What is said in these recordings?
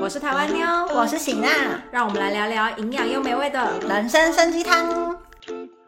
我是台湾妞，我是喜娜，让我们来聊聊营养又美味的人生参鸡汤。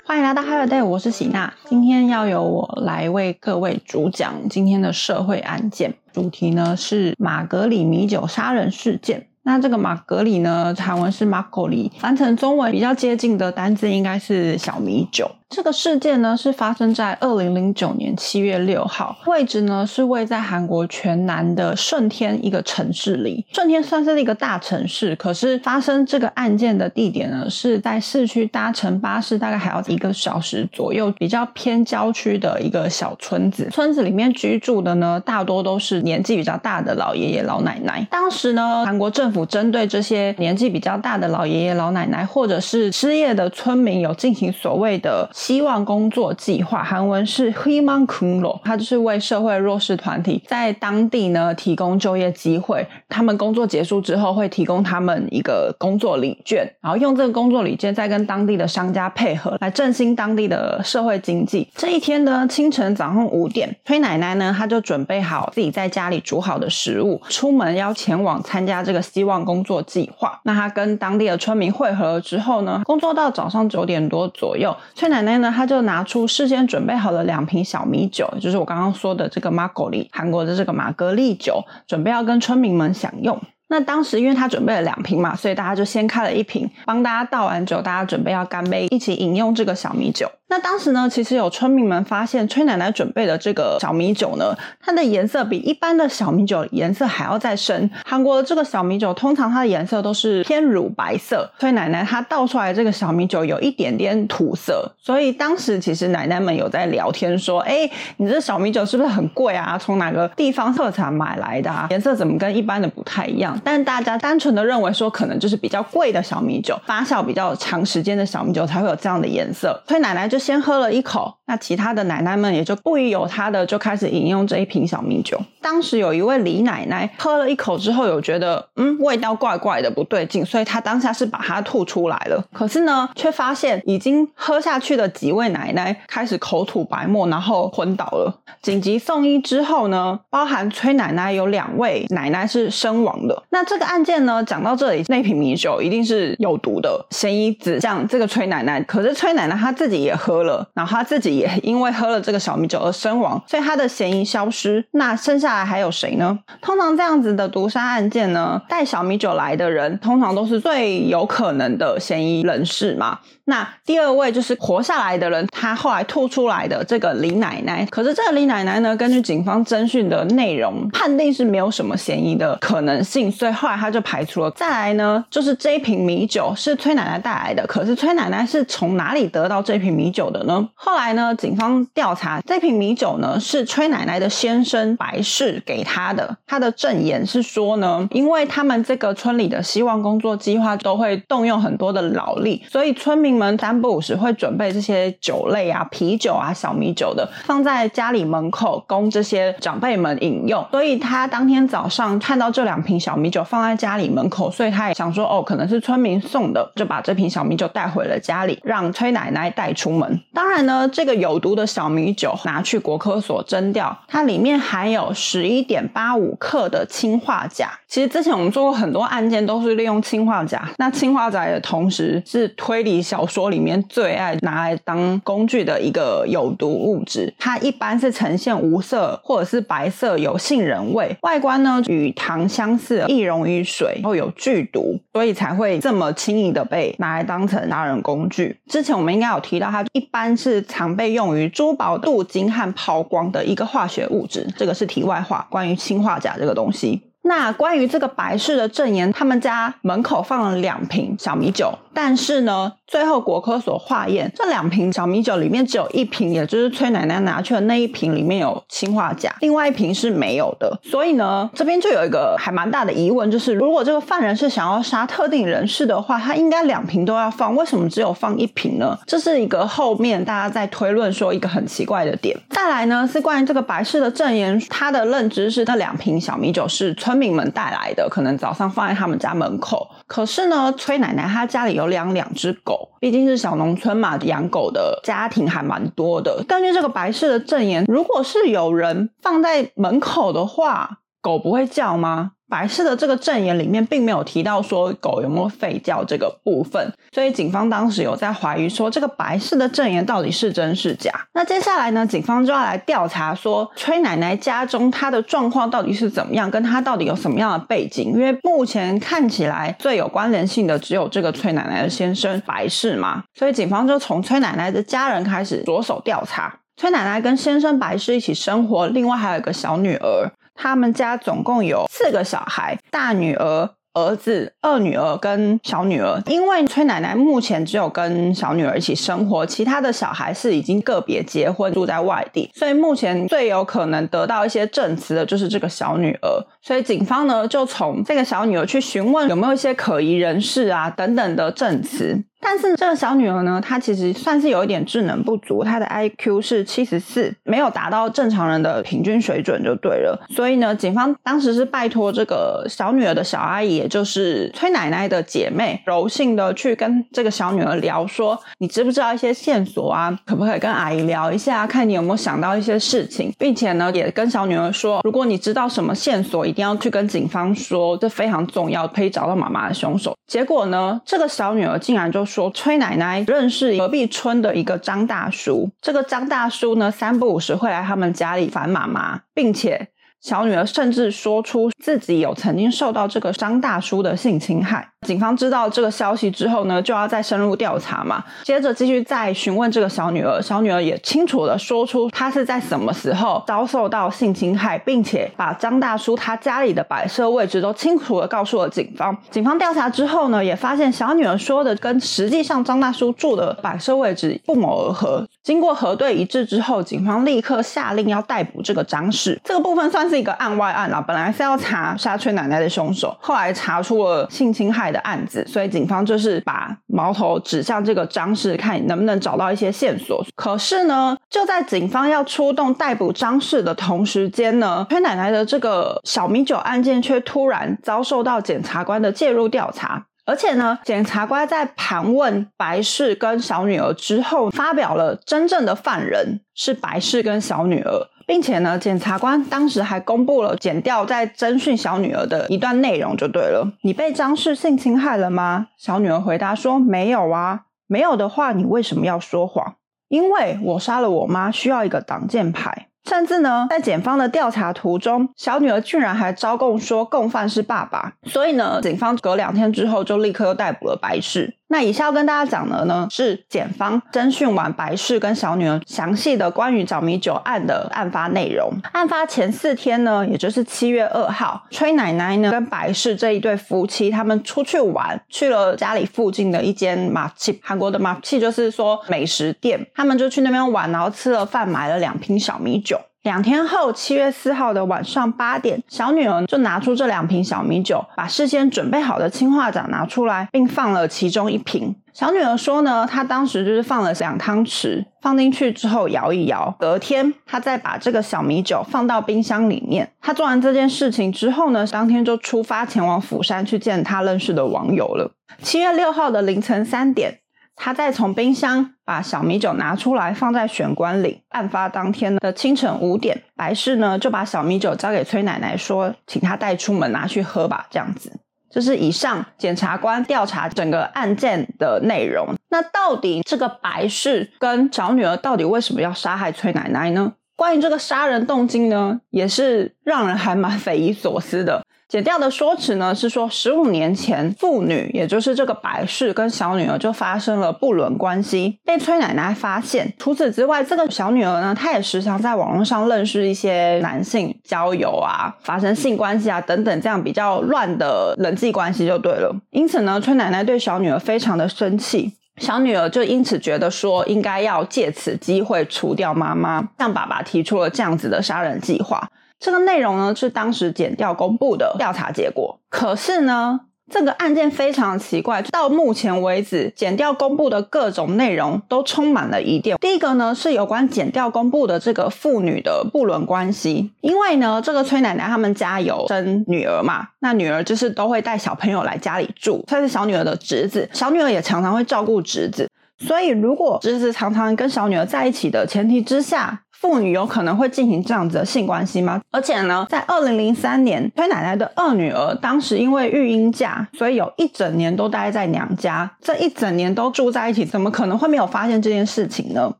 欢迎来到 Hello Day，我是喜娜。今天要由我来为各位主讲今天的社会案件，主题呢是马格里米酒杀人事件。那这个马格里呢，韩文是马格里，翻成中文比较接近的单字应该是小米酒。这个事件呢是发生在二零零九年七月六号，位置呢是位在韩国全南的顺天一个城市里。顺天算是一个大城市，可是发生这个案件的地点呢是在市区搭乘巴士大概还要一个小时左右，比较偏郊区的一个小村子。村子里面居住的呢大多都是年纪比较大的老爷爷老奶奶。当时呢，韩国政府针对这些年纪比较大的老爷爷老奶奶或者是失业的村民，有进行所谓的。希望工作计划，韩文是 Himan Kunlo，它就是为社会弱势团体在当地呢提供就业机会。他们工作结束之后，会提供他们一个工作礼券，然后用这个工作礼券再跟当地的商家配合，来振兴当地的社会经济。这一天呢，清晨早上五点，崔奶奶呢，她就准备好自己在家里煮好的食物，出门要前往参加这个希望工作计划。那她跟当地的村民会合了之后呢，工作到早上九点多左右，崔奶奶。那他就拿出事先准备好的两瓶小米酒，就是我刚刚说的这个马格利，韩国的这个玛格丽酒，准备要跟村民们享用。那当时因为他准备了两瓶嘛，所以大家就先开了一瓶，帮大家倒完酒，大家准备要干杯，一起饮用这个小米酒。那当时呢，其实有村民们发现崔奶奶准备的这个小米酒呢，它的颜色比一般的小米酒颜色还要再深。韩国的这个小米酒通常它的颜色都是偏乳白色，崔奶奶她倒出来这个小米酒有一点点土色，所以当时其实奶奶们有在聊天说：“哎，你这小米酒是不是很贵啊？从哪个地方特产买来的？啊？颜色怎么跟一般的不太一样？”但大家单纯的认为说，可能就是比较贵的小米酒，发酵比较长时间的小米酒才会有这样的颜色。崔奶奶就。先喝了一口，那其他的奶奶们也就不疑有他的，就开始饮用这一瓶小米酒。当时有一位李奶奶喝了一口之后，有觉得嗯味道怪怪的不对劲，所以她当下是把它吐出来了。可是呢，却发现已经喝下去的几位奶奶开始口吐白沫，然后昏倒了。紧急送医之后呢，包含崔奶奶有两位奶奶是身亡的。那这个案件呢，讲到这里，那瓶米酒一定是有毒的，嫌疑指向这个崔奶奶。可是崔奶奶她自己也喝。了，然后她自己也因为喝了这个小米酒而身亡，所以她的嫌疑消失。那剩下来还有谁呢？通常这样子的毒杀案件呢，带小米酒来的人通常都是最有可能的嫌疑人士嘛。那第二位就是活下来的人，他后来吐出来的这个李奶奶。可是这个李奶奶呢，根据警方侦讯的内容，判定是没有什么嫌疑的可能性，所以后来他就排除了。再来呢，就是这一瓶米酒是崔奶奶带来的，可是崔奶奶是从哪里得到这瓶米酒？的呢。后来呢，警方调查这瓶米酒呢是崔奶奶的先生白氏给她的。他的证言是说呢，因为他们这个村里的希望工作计划都会动用很多的劳力，所以村民们三不五时会准备这些酒类啊、啤酒啊、小米酒的，放在家里门口供这些长辈们饮用。所以他当天早上看到这两瓶小米酒放在家里门口，所以他也想说，哦，可能是村民送的，就把这瓶小米酒带回了家里，让崔奶奶带出门。当然呢，这个有毒的小米酒拿去国科所蒸掉，它里面含有十一点八五克的氰化钾。其实之前我们做过很多案件，都是利用氰化钾。那氰化钾的同时是推理小小说里面最爱拿来当工具的一个有毒物质。它一般是呈现无色或者是白色，有杏仁味，外观呢与糖相似，易溶于水，然后有剧毒，所以才会这么轻易的被拿来当成杀人工具。之前我们应该有提到它。一般是常被用于珠宝镀金和抛光的一个化学物质，这个是题外话。关于氰化钾这个东西。那关于这个白氏的证言，他们家门口放了两瓶小米酒，但是呢，最后国科所化验，这两瓶小米酒里面只有一瓶，也就是崔奶奶拿去的那一瓶里面有氰化钾，另外一瓶是没有的。所以呢，这边就有一个还蛮大的疑问，就是如果这个犯人是想要杀特定人士的话，他应该两瓶都要放，为什么只有放一瓶呢？这是一个后面大家在推论说一个很奇怪的点。再来呢，是关于这个白氏的证言，他的认知是那两瓶小米酒是。村民们带来的，可能早上放在他们家门口。可是呢，崔奶奶她家里有养两只狗，毕竟是小农村嘛，养狗的家庭还蛮多的。根据这个白氏的证言，如果是有人放在门口的话，狗不会叫吗？白氏的这个证言里面并没有提到说狗有没有吠叫这个部分，所以警方当时有在怀疑说这个白氏的证言到底是真是假。那接下来呢，警方就要来调查说崔奶奶家中她的状况到底是怎么样，跟她到底有什么样的背景？因为目前看起来最有关联性的只有这个崔奶奶的先生白氏嘛，所以警方就从崔奶奶的家人开始着手调查。崔奶奶跟先生白氏一起生活，另外还有一个小女儿。他们家总共有四个小孩，大女儿、儿子、二女儿跟小女儿。因为崔奶奶目前只有跟小女儿一起生活，其他的小孩是已经个别结婚住在外地，所以目前最有可能得到一些证词的就是这个小女儿。所以警方呢就从这个小女儿去询问有没有一些可疑人士啊等等的证词。但是这个小女儿呢，她其实算是有一点智能不足，她的 I Q 是七十四，没有达到正常人的平均水准就对了。所以呢，警方当时是拜托这个小女儿的小阿姨，也就是崔奶奶的姐妹，柔性的去跟这个小女儿聊，说你知不知道一些线索啊？可不可以跟阿姨聊一下，看你有没有想到一些事情，并且呢，也跟小女儿说，如果你知道什么线索，一定要去跟警方说，这非常重要，可以找到妈妈的凶手。结果呢，这个小女儿竟然就。说崔奶奶认识隔壁村的一个张大叔，这个张大叔呢三不五时会来他们家里烦妈妈，并且。小女儿甚至说出自己有曾经受到这个张大叔的性侵害。警方知道这个消息之后呢，就要再深入调查嘛。接着继续再询问这个小女儿，小女儿也清楚的说出她是在什么时候遭受到性侵害，并且把张大叔他家里的摆设位置都清楚的告诉了警方。警方调查之后呢，也发现小女儿说的跟实际上张大叔住的摆设位置不谋而合。经过核对一致之后，警方立刻下令要逮捕这个张氏。这个部分算是一个案外案啦，本来是要查杀崔奶奶的凶手，后来查出了性侵害的案子，所以警方就是把矛头指向这个张氏，看能不能找到一些线索。可是呢，就在警方要出动逮捕张氏的同时间呢，崔奶奶的这个小米酒案件却突然遭受到检察官的介入调查。而且呢，检察官在盘问白氏跟小女儿之后，发表了真正的犯人是白氏跟小女儿，并且呢，检察官当时还公布了剪掉在征讯小女儿的一段内容，就对了。你被张氏性侵害了吗？小女儿回答说没有啊，没有的话，你为什么要说谎？因为我杀了我妈，需要一个挡箭牌。甚至呢，在检方的调查途中，小女儿居然还招供说共犯是爸爸。所以呢，警方隔两天之后就立刻又逮捕了白氏。那以下要跟大家讲的呢，是检方侦讯完白氏跟小女儿详细的关于找米酒案的案发内容。案发前四天呢，也就是七月二号，崔奶奶呢跟白氏这一对夫妻他们出去玩，去了家里附近的一间马气，韩国的马气就是说美食店，他们就去那边玩，然后吃了饭，买了两瓶小米酒。两天后，七月四号的晚上八点，小女儿就拿出这两瓶小米酒，把事先准备好的氢化钾拿出来，并放了其中一瓶。小女儿说呢，她当时就是放了两汤匙，放进去之后摇一摇。隔天，她再把这个小米酒放到冰箱里面。她做完这件事情之后呢，当天就出发前往釜山去见她认识的网友了。七月六号的凌晨三点。他再从冰箱把小米酒拿出来，放在玄关里。案发当天的清晨五点，白氏呢就把小米酒交给崔奶奶，说请她带出门拿去喝吧。这样子，这是以上检察官调查整个案件的内容。那到底这个白氏跟小女儿到底为什么要杀害崔奶奶呢？关于这个杀人动机呢，也是让人还蛮匪夷所思的。剪掉的说辞呢是说，十五年前父女，也就是这个白氏跟小女儿就发生了不伦关系，被崔奶奶发现。除此之外，这个小女儿呢，她也时常在网络上认识一些男性交友啊，发生性关系啊等等，这样比较乱的人际关系就对了。因此呢，崔奶奶对小女儿非常的生气，小女儿就因此觉得说，应该要借此机会除掉妈妈，向爸爸提出了这样子的杀人计划。这个内容呢是当时检调公布的调查结果。可是呢，这个案件非常奇怪，到目前为止，检调公布的各种内容都充满了疑点。第一个呢是有关检调公布的这个父女的不伦关系，因为呢，这个崔奶奶他们家有生女儿嘛，那女儿就是都会带小朋友来家里住，她是小女儿的侄子，小女儿也常常会照顾侄子，所以如果侄子常常跟小女儿在一起的前提之下。妇女有可能会进行这样子的性关系吗？而且呢，在二零零三年，崔奶奶的二女儿当时因为育婴假，所以有一整年都待在娘家，这一整年都住在一起，怎么可能会没有发现这件事情呢？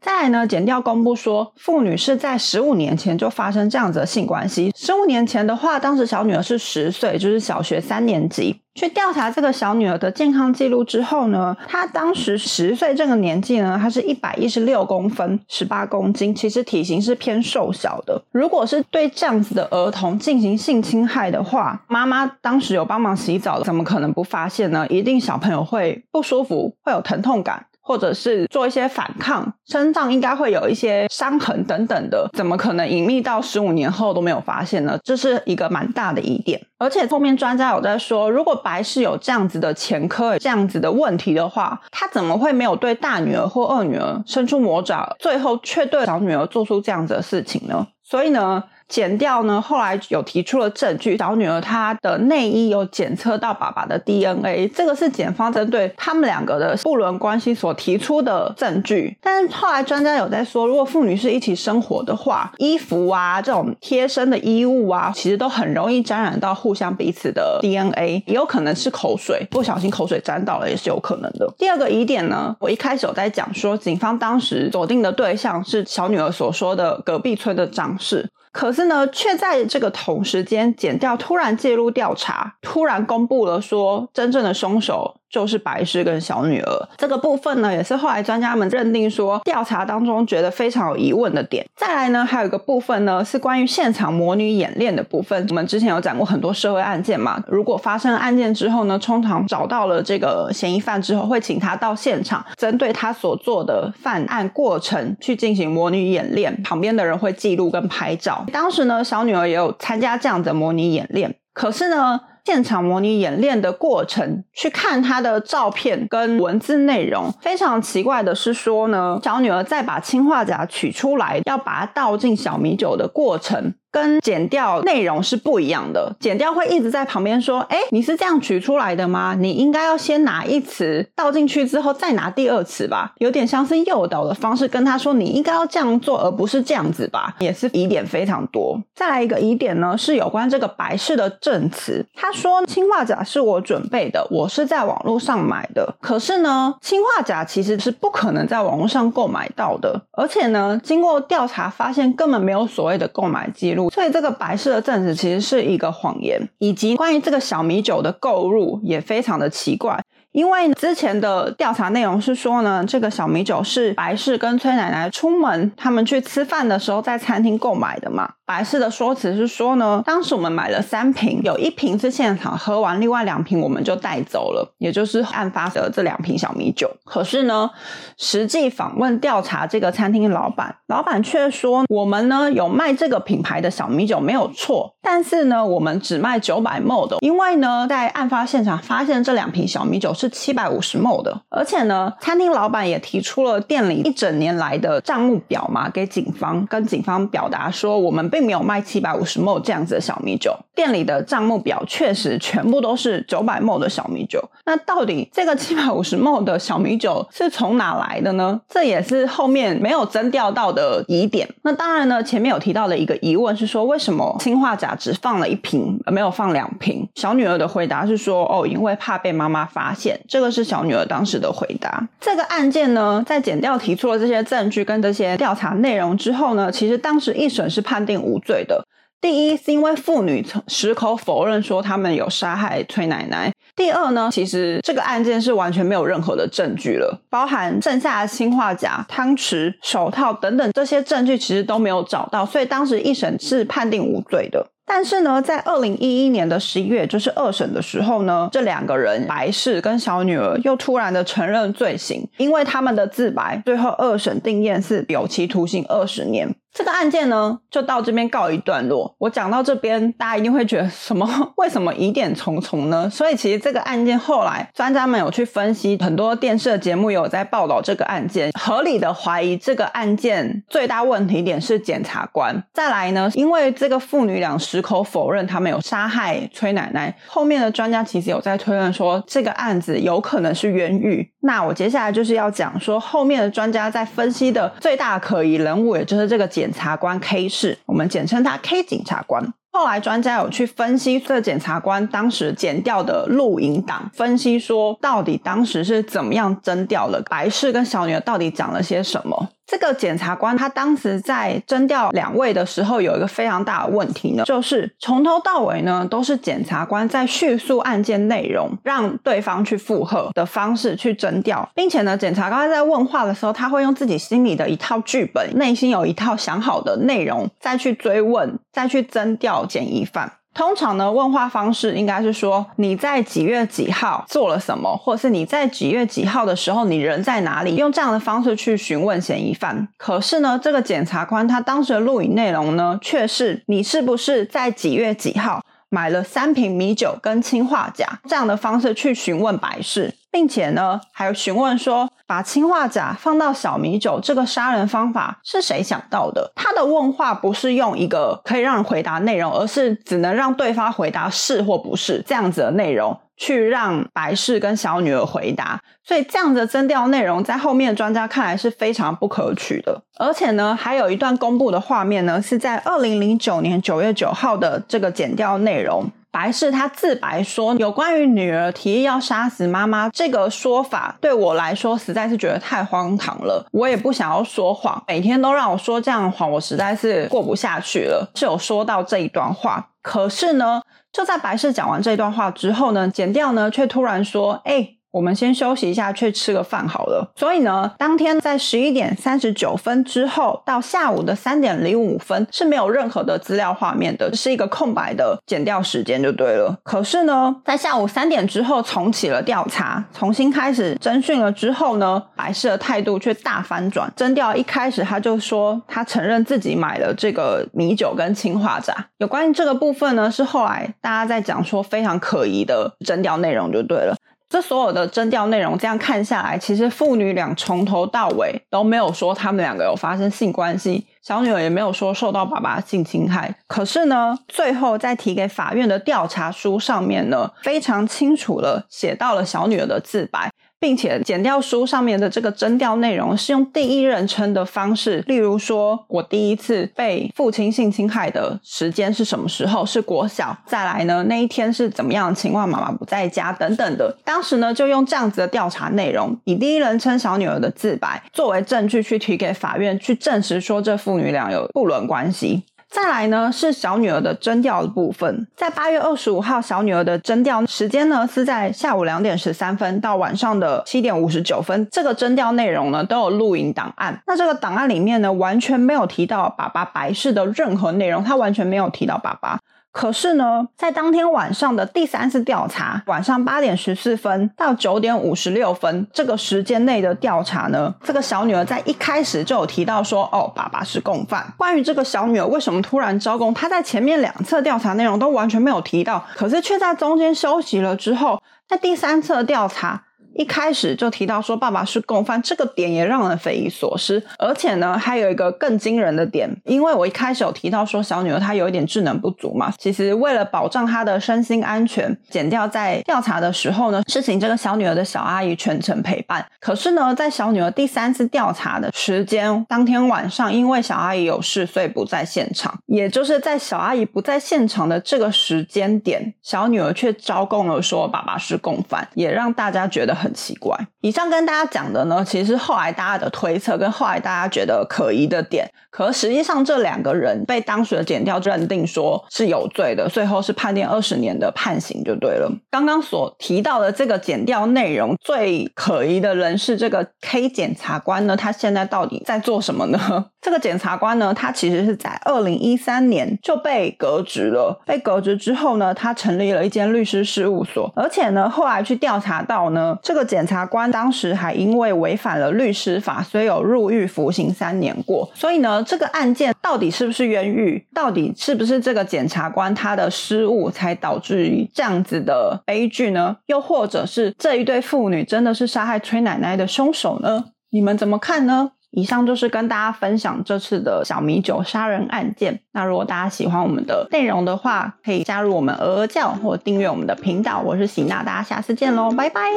再来呢，检调公布说，妇女是在十五年前就发生这样子的性关系。十五年前的话，当时小女儿是十岁，就是小学三年级。去调查这个小女儿的健康记录之后呢，她当时十岁这个年纪呢，她是一百一十六公分，十八公斤，其实体型是偏瘦小的。如果是对这样子的儿童进行性侵害的话，妈妈当时有帮忙洗澡，怎么可能不发现呢？一定小朋友会不舒服，会有疼痛感。或者是做一些反抗，身上应该会有一些伤痕等等的，怎么可能隐秘到十五年后都没有发现呢？这是一个蛮大的疑点。而且后面专家有在说，如果白氏有这样子的前科、这样子的问题的话，他怎么会没有对大女儿或二女儿伸出魔爪，最后却对小女儿做出这样子的事情呢？所以呢？剪掉呢，后来有提出了证据，小女儿她的内衣有检测到爸爸的 DNA，这个是检方针对他们两个的不伦关系所提出的证据。但是后来专家有在说，如果父女是一起生活的话，衣服啊这种贴身的衣物啊，其实都很容易沾染到互相彼此的 DNA，也有可能是口水，不小心口水沾到了也是有可能的。第二个疑点呢，我一开始有在讲说，警方当时锁定的对象是小女儿所说的隔壁村的张氏。可是呢，却在这个同时间，剪掉突然介入调查，突然公布了说，真正的凶手。就是白氏跟小女儿这个部分呢，也是后来专家们认定说调查当中觉得非常有疑问的点。再来呢，还有一个部分呢，是关于现场模拟演练的部分。我们之前有讲过很多社会案件嘛，如果发生案件之后呢，通常找到了这个嫌疑犯之后，会请他到现场，针对他所做的犯案过程去进行模拟演练，旁边的人会记录跟拍照。当时呢，小女儿也有参加这样的模拟演练，可是呢。现场模拟演练的过程，去看他的照片跟文字内容。非常奇怪的是说呢，小女儿在把氰化钾取出来，要把它倒进小米酒的过程。跟剪掉内容是不一样的，剪掉会一直在旁边说：“哎，你是这样取出来的吗？你应该要先拿一词倒进去之后再拿第二词吧，有点像是诱导的方式跟他说你应该要这样做，而不是这样子吧。”也是疑点非常多。再来一个疑点呢，是有关这个白氏的证词。他说氰化钾是我准备的，我是在网络上买的。可是呢，氰化钾其实是不可能在网络上购买到的，而且呢，经过调查发现根本没有所谓的购买记录。所以这个白色的证词其实是一个谎言，以及关于这个小米酒的购入也非常的奇怪。因为之前的调查内容是说呢，这个小米酒是白氏跟崔奶奶出门，他们去吃饭的时候在餐厅购买的嘛。白氏的说辞是说呢，当时我们买了三瓶，有一瓶是现场喝完，另外两瓶我们就带走了，也就是案发的这两瓶小米酒。可是呢，实际访问调查这个餐厅老板，老板却说我们呢有卖这个品牌的小米酒没有错，但是呢我们只卖九百 ml 的，因为呢在案发现场发现这两瓶小米酒。是七百五十 ml 的，而且呢，餐厅老板也提出了店里一整年来的账目表嘛，给警方，跟警方表达说，我们并没有卖七百五十 ml 这样子的小米酒，店里的账目表确实全部都是九百 ml 的小米酒。那到底这个七百五十 ml 的小米酒是从哪来的呢？这也是后面没有征调到的疑点。那当然呢，前面有提到的一个疑问是说，为什么氰化钾只放了一瓶，而没有放两瓶？小女儿的回答是说，哦，因为怕被妈妈发现。这个是小女儿当时的回答。这个案件呢，在检调提出了这些证据跟这些调查内容之后呢，其实当时一审是判定无罪的。第一是因为妇女矢口否认说他们有杀害崔奶奶。第二呢，其实这个案件是完全没有任何的证据了，包含剩下的氰化钾、汤匙、手套等等这些证据，其实都没有找到，所以当时一审是判定无罪的。但是呢，在二零一一年的十一月，就是二审的时候呢，这两个人白氏跟小女儿又突然的承认罪行，因为他们的自白，最后二审定验是有期徒刑二十年。这个案件呢，就到这边告一段落。我讲到这边，大家一定会觉得什么？为什么疑点重重呢？所以其实这个案件后来专家们有去分析，很多电视节目有在报道这个案件，合理的怀疑这个案件最大问题点是检察官。再来呢，因为这个父女俩矢口否认他们有杀害崔奶奶，后面的专家其实有在推论说这个案子有可能是冤狱。那我接下来就是要讲说，后面的专家在分析的最大可疑人物，也就是这个检。检察官 K 氏，我们简称他 K 检察官。后来专家有去分析这检察官当时剪掉的录影档，分析说到底当时是怎么样征掉了白氏跟小女儿到底讲了些什么。这个检察官他当时在征调两位的时候，有一个非常大的问题呢，就是从头到尾呢都是检察官在叙述案件内容，让对方去附和的方式去征调，并且呢，检察官在问话的时候，他会用自己心里的一套剧本，内心有一套想好的内容，再去追问，再去征调嫌疑犯。通常呢，问话方式应该是说你在几月几号做了什么，或者是你在几月几号的时候你人在哪里，用这样的方式去询问嫌疑犯。可是呢，这个检察官他当时的录影内容呢，却是你是不是在几月几号买了三瓶米酒跟氰化钾这样的方式去询问白氏。并且呢，还有询问说，把氰化钾放到小米酒这个杀人方法是谁想到的？他的问话不是用一个可以让人回答内容，而是只能让对方回答是或不是这样子的内容，去让白氏跟小女儿回答。所以这样的增调内容，在后面专家看来是非常不可取的。而且呢，还有一段公布的画面呢，是在二零零九年九月九号的这个剪掉内容。白氏他自白说，有关于女儿提议要杀死妈妈这个说法，对我来说实在是觉得太荒唐了。我也不想要说谎，每天都让我说这样的谎，我实在是过不下去了。是有说到这一段话，可是呢，就在白氏讲完这段话之后呢，剪掉呢却突然说，哎。我们先休息一下，去吃个饭好了。所以呢，当天在十一点三十九分之后到下午的三点零五分是没有任何的资料画面的，是一个空白的剪掉时间就对了。可是呢，在下午三点之后重启了调查，重新开始侦讯了之后呢，白氏的态度却大反转。侦调一开始他就说他承认自己买了这个米酒跟氰化钾。有关于这个部分呢，是后来大家在讲说非常可疑的侦调内容就对了。这所有的征调内容，这样看下来，其实父女俩从头到尾都没有说他们两个有发生性关系，小女儿也没有说受到爸爸性侵害。可是呢，最后在提给法院的调查书上面呢，非常清楚的写到了小女儿的自白。并且剪掉书上面的这个征调内容是用第一人称的方式，例如说我第一次被父亲性侵害的时间是什么时候？是国小。再来呢，那一天是怎么样的情况？妈妈不在家等等的。当时呢，就用这样子的调查内容，以第一人称小女儿的自白作为证据去提给法院，去证实说这父女俩有不伦关系。再来呢是小女儿的征调的部分，在八月二十五号，小女儿的征调时间呢是在下午两点十三分到晚上的七点五十九分，这个征调内容呢都有录音档案。那这个档案里面呢完全没有提到爸爸白事的任何内容，他完全没有提到爸爸。可是呢，在当天晚上的第三次调查，晚上八点十四分到九点五十六分这个时间内的调查呢，这个小女儿在一开始就有提到说，哦，爸爸是共犯。关于这个小女儿为什么突然招供，她在前面两次调查内容都完全没有提到，可是却在中间休息了之后，在第三次的调查。一开始就提到说爸爸是共犯，这个点也让人匪夷所思。而且呢，还有一个更惊人的点，因为我一开始有提到说小女儿她有一点智能不足嘛，其实为了保障她的身心安全，剪掉在调查的时候呢，是请这个小女儿的小阿姨全程陪伴。可是呢，在小女儿第三次调查的时间，当天晚上因为小阿姨有事，所以不在现场。也就是在小阿姨不在现场的这个时间点，小女儿却招供了说爸爸是共犯，也让大家觉得。很奇怪。以上跟大家讲的呢，其实后来大家的推测跟后来大家觉得可疑的点，可实际上这两个人被当时的检调认定说是有罪的，最后是判定二十年的判刑就对了。刚刚所提到的这个检调内容最可疑的人是这个 K 检察官呢，他现在到底在做什么呢？这个检察官呢，他其实是在二零一三年就被革职了。被革职之后呢，他成立了一间律师事务所，而且呢，后来去调查到呢，这个检察官当时还因为违反了律师法，所以有入狱服刑三年过。所以呢，这个案件到底是不是冤狱？到底是不是这个检察官他的失误才导致于这样子的悲剧呢？又或者是这一对父女真的是杀害崔奶奶的凶手呢？你们怎么看呢？以上就是跟大家分享这次的小米酒杀人案件。那如果大家喜欢我们的内容的话，可以加入我们鹅鹅教或订阅我们的频道。我是喜娜，大家下次见喽，拜拜。